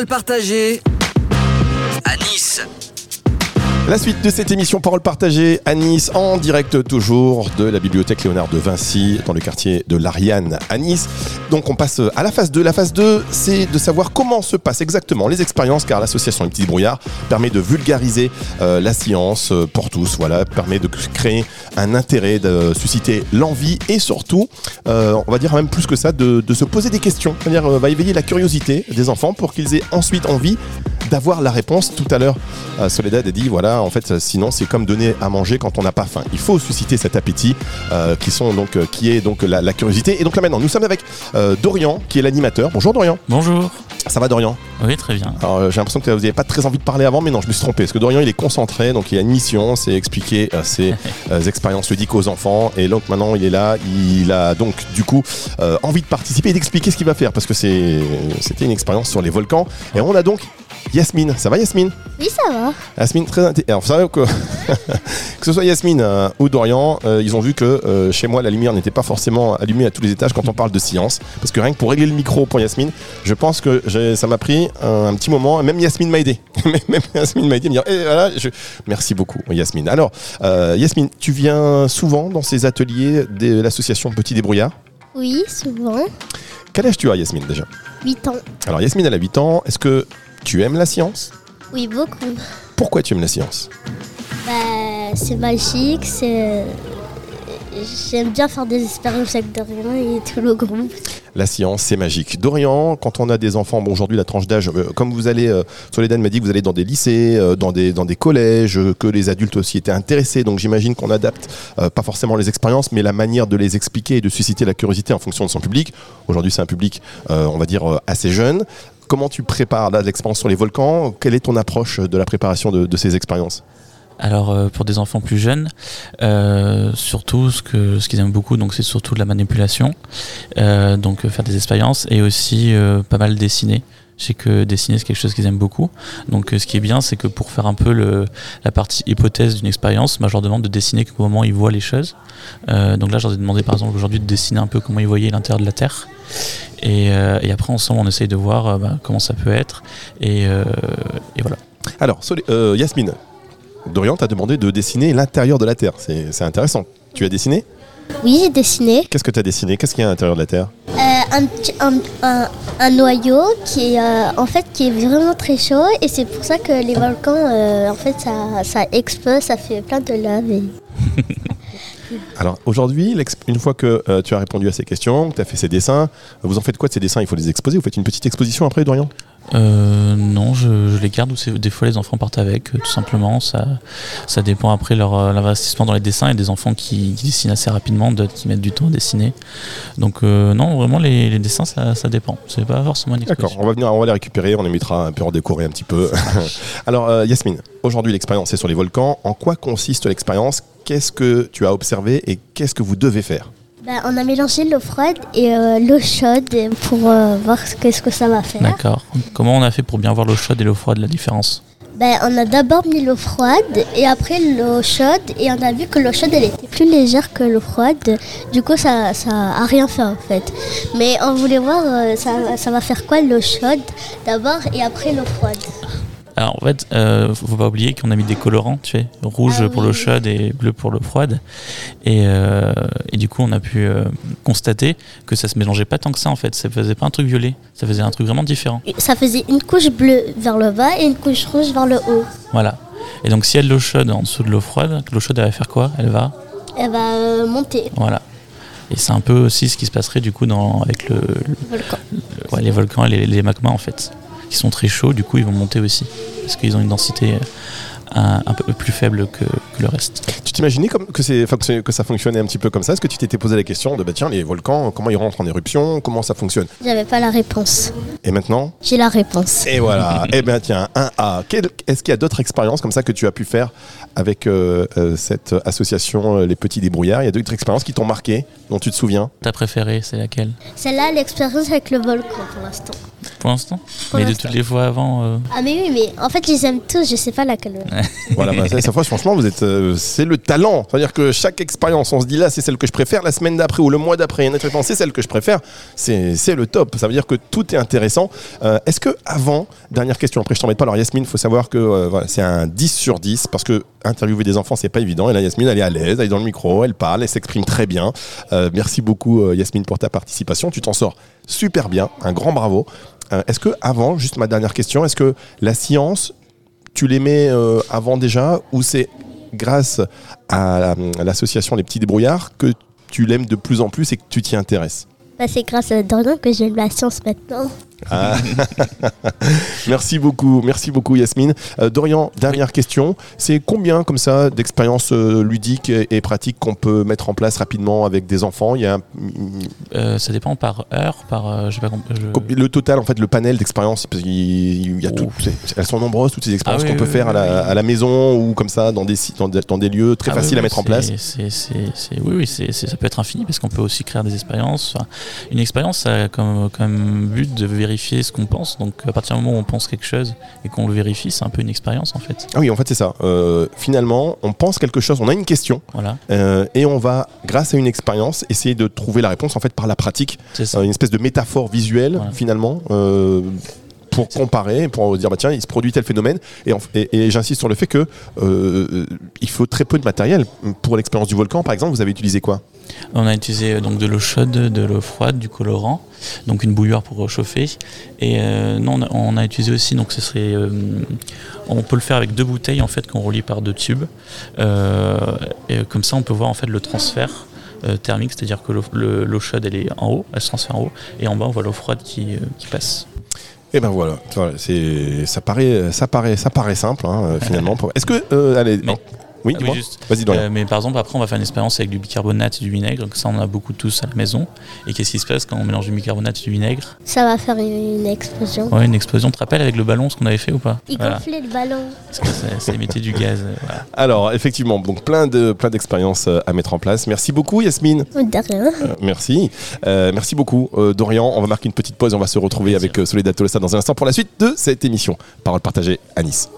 Parole partagée à Nice. La suite de cette émission Parole partagée à Nice, en direct toujours de la bibliothèque Léonard de Vinci, dans le quartier de l'Ariane à Nice. Donc on passe à la phase 2. La phase 2, c'est de savoir comment se passent exactement les expériences, car l'association Les Petits Brouillards permet de vulgariser euh, la science euh, pour tous, voilà, permet de créer un intérêt, de susciter l'envie et surtout, euh, on va dire même plus que ça, de, se poser des questions. C'est-à-dire, va éveiller la curiosité des enfants pour qu'ils aient ensuite envie d'avoir la réponse. Tout à l'heure, euh, Soledad a dit voilà, en fait, sinon c'est comme donner à manger quand on n'a pas faim. Il faut susciter cet appétit euh, qui sont donc euh, qui est donc la, la curiosité. Et donc là maintenant, nous sommes avec euh, Dorian qui est l'animateur. Bonjour Dorian. Bonjour. Ça va Dorian? Oui, très bien. Alors j'ai l'impression que vous n'avez pas très envie de parler avant, mais non, je me suis trompé. Parce que Dorian il est concentré, donc il a une mission, c'est expliquer ses expériences ludiques aux enfants. Et donc maintenant il est là, il a donc du coup envie de participer et d'expliquer ce qu'il va faire parce que c'est c'était une expérience sur les volcans. Et on a donc Yasmine. Ça va Yasmine? Oui, ça va. Yasmine, très Alors, que, que ce soit Yasmine euh, ou Dorian, euh, ils ont vu que euh, chez moi, la lumière n'était pas forcément allumée à tous les étages quand on parle de science. Parce que rien que pour régler le micro pour Yasmine, je pense que ça m'a pris un, petit moment. Même Yasmine m'a aidé. Même Yasmine m'a aidé me dire Eh, voilà, je- Merci beaucoup, Yasmine. Alors, Yasmine, tu viens souvent dans ces ateliers de l'association Petit Débrouillard? Oui, souvent. Quel âge tu as, Yasmine, déjà? 8 ans. Alors, Yasmine, elle a 8 ans. Est-ce que tu aimes la science? Oui, beaucoup. Pourquoi tu aimes la science? Bah, c'est magique, c'est... J'aime bien faire des expériences avec Dorian et tout le groupe. La science, c'est magique. Dorian, quand on a des enfants, bon aujourd'hui la tranche d'âge, euh, comme vous allez, euh, Soledad m'a dit que vous allez dans des lycées, euh, dans, des, dans des collèges, euh, que les adultes aussi étaient intéressés, donc j'imagine qu'on adapte pas forcément les expériences, mais la manière de les expliquer et de susciter la curiosité en fonction de son public. Aujourd'hui c'est un public, on va dire, assez jeune. Comment tu prépares l'expérience sur les volcans? Quelle est ton approche de la préparation de, ces expériences? Alors euh, pour des enfants plus jeunes, euh, surtout ce que ce qu'ils aiment beaucoup, donc c'est surtout de la manipulation, Euh, donc faire des expériences et aussi pas mal dessiner. Je sais que dessiner c'est quelque chose qu'ils aiment beaucoup. Donc euh, ce qui est bien, c'est que pour faire un peu le, la partie hypothèse d'une expérience, moi je leur demande de dessiner comment ils voient les choses. Euh, donc là, je leur ai demandé par exemple aujourd'hui de dessiner un peu comment ils voyaient l'intérieur de la Terre. Et, euh, et après ensemble, on essaye de voir euh, bah, comment ça peut être. Et, euh, et voilà. Alors, Solé- euh, Yasmine, Dorian t'a demandé de dessiner l'intérieur de la Terre. C'est c'est intéressant. Tu as dessiné? Oui, j'ai dessiné Qu'est-ce que tu as dessiné? Qu'est-ce qu'il y a à l'intérieur de la Terre? euh, un, petit- un, un- un noyau qui est, euh, en fait, qui est vraiment très chaud et c'est pour ça que les volcans, euh, en fait, ça, ça explose, ça fait plein de lave. Alors aujourd'hui, une fois que euh, tu as répondu à ces questions, que tu as fait ces dessins, vous en faites quoi de ces dessins? Il faut les exposer Vous faites une petite exposition après, Dorian? Euh, non, je, je les garde ou c'est- des fois les enfants partent avec, euh, tout simplement. Ça, ça dépend après leur euh, l'investissement dans les dessins. Il y a des enfants qui, qui dessinent assez rapidement, d'autres qui mettent du temps à dessiner. Donc euh, non, vraiment les, les dessins, ça, ça dépend. C'est pas forcément une D'accord, on va venir, on va les récupérer, on les mettra un peu en décoré un petit peu. Alors Yasmine, aujourd'hui l'expérience est sur les volcans. En quoi consiste l'expérience? Qu'est-ce que tu as observé et qu'est-ce que vous devez faire? Bah, on a mélangé l'eau froide et euh, l'eau chaude pour euh, voir ce que, ça va faire. D'accord. Comment on a fait pour bien voir l'eau chaude et l'eau froide, la différence? Ben, on a d'abord mis l'eau froide et après l'eau chaude et on a vu que l'eau chaude elle était plus légère que l'eau froide. Du coup ça, ça a rien fait en fait. Mais on voulait voir euh, ça, ça va faire quoi l'eau chaude d'abord et après l'eau froide? Alors en fait, euh, faut pas oublier qu'on a mis des colorants, tu sais, rouge Ah pour oui. l'eau chaude et bleu pour l'eau froide. Et, euh, et du coup, on a pu euh, constater que ça se mélangeait pas tant que ça en fait. Ça faisait pas un truc violet, ça faisait un truc vraiment différent. Ça faisait une couche bleue vers le bas et une couche rouge vers le haut. Voilà. Et donc si il y a de l'eau chaude en dessous de l'eau froide, l'eau chaude elle va faire quoi? Elle va, Elle va euh, monter. voilà. Et c'est un peu aussi ce qui se passerait du coup dans, avec le, le- Volcan. le- ouais, les volcans et les, les magmas en fait, qui sont très chauds. Du coup, ils vont monter aussi parce qu'ils ont une densité euh, un, un peu plus faible que, que le reste. Tu t'imaginais que, ça fonctionnait un petit peu comme ça? Est-ce que tu t'étais posé la question de bah, tiens, les volcans, comment ils rentrent en éruption? Comment ça fonctionne? J'avais pas la réponse. Et maintenant? J'ai la réponse. Et voilà, eh bien tiens, un A. Quel- Est-ce qu'il y a d'autres expériences comme ça que tu as pu faire avec euh, euh, cette association Les Petits Débrouillards? Il y a d'autres expériences qui t'ont marqué, dont tu te souviens? Ta préférée, c'est laquelle? Celle-là, l'expérience avec le volcan pour l'instant. Pour l'instant. Mais de toutes les fois avant. euh, Ah mais oui, mais en fait, je les aime tous, je sais pas laquelle. Voilà, bah, ça, ça, franchement, vous êtes, euh, c'est le talent. C'est-à-dire que chaque expérience, on se dit là, c'est celle que je préfère. La semaine d'après ou le mois d'après, il y a une autre réponse, c'est celle que je préfère. C'est, c'est le top. Ça veut dire que tout est intéressant. Euh, est-ce que avant, dernière question, après je t'embête pas. Alors Yasmine, faut savoir que euh, voilà, c'est un 10 sur 10 parce que interviewer des enfants, c'est pas évident. Et là, Yasmine, elle est à l'aise, elle est dans le micro, elle parle, elle s'exprime très bien. Euh, merci beaucoup, euh, Yasmine, pour ta participation. Tu t'en sors super bien. Un grand bravo. Euh, est-ce que avant, juste ma dernière question, est-ce que la science, tu l'aimais euh, avant déjà ou c'est grâce à, à l'association Les Petits Débrouillards que tu l'aimes de plus en plus et que tu t'y intéresses? Bah, c'est grâce à Dorian que j'aime la science maintenant. Ah. Merci beaucoup, merci beaucoup Yasmine. Euh, Dorian, dernière question. C'est combien comme ça d'expériences euh, ludiques et, et pratiques qu'on peut mettre en place rapidement avec des enfants? Il y a un- euh, ça dépend par heure, par. je sais pas. com- je- le total en fait, le panel d'expériences. parce qu'il- Il y a tout, elles sont nombreuses toutes ces expériences Ah oui, qu'on peut faire à, la, oui. à la maison ou comme ça dans des dans des, dans des lieux très Ah faciles à mettre en place. c'est- oui, oui, ça peut être infini parce qu'on peut aussi créer des expériences. Enfin, une expérience, ça a comme, comme but de vérifier ce qu'on pense. Donc, à partir du moment où on pense quelque chose et qu'on le vérifie, c'est un peu une expérience en fait. Ah oui, en fait c'est ça. Euh, finalement, on pense quelque chose, on a une question. Voilà, Euh, et on va, grâce à une expérience, essayer de trouver la réponse en fait par la pratique, c'est ça. Euh, une espèce de métaphore visuelle Voilà. finalement. Pour comparer, pour dire bah tiens il se produit tel phénomène et, et- j'insiste sur le fait que euh, il faut très peu de matériel pour l'expérience du volcan par exemple vous avez utilisé quoi? On a utilisé euh, donc de l'eau chaude, de l'eau froide, du colorant, donc une bouilloire pour chauffer. Et euh, non, on a, utilisé aussi, donc ce serait, euh, on peut le faire avec deux bouteilles en fait qu'on relie par deux tubes. Et comme ça, on peut voir en fait le transfert thermique, c'est-à-dire que l'eau le- l'eau chaude elle est en haut, elle se transfère en haut, et en bas on voit l'eau froide qui passe. Et ben voilà, Voilà, c'est ça paraît ça paraît ça paraît simple hein, finalement est-ce que euh, allez non. Oui, Ah dis-moi. oui, juste. vas-y Dorian. Euh, mais par exemple, après, on va faire une expérience avec du bicarbonate et du vinaigre. Donc ça, on en a beaucoup tous à la maison. Et qu'est-ce qui se passe quand on mélange du bicarbonate et du vinaigre? Ça va faire une, explosion. Ouais, une explosion. Tu te rappelles avec le ballon ce qu'on avait fait ou pas? Il Voilà. gonflait le ballon. Parce que ça, émettait du gaz. euh, voilà. alors effectivement donc plein de plein d'expériences euh, à mettre en place merci beaucoup Yasmine De rien. Euh, merci. Euh, merci beaucoup, euh, Dorian. On va marquer une petite pause et on va se retrouver avec euh, Soledad Tolosa dans un instant pour la suite de cette émission. Parole partagée à Nice.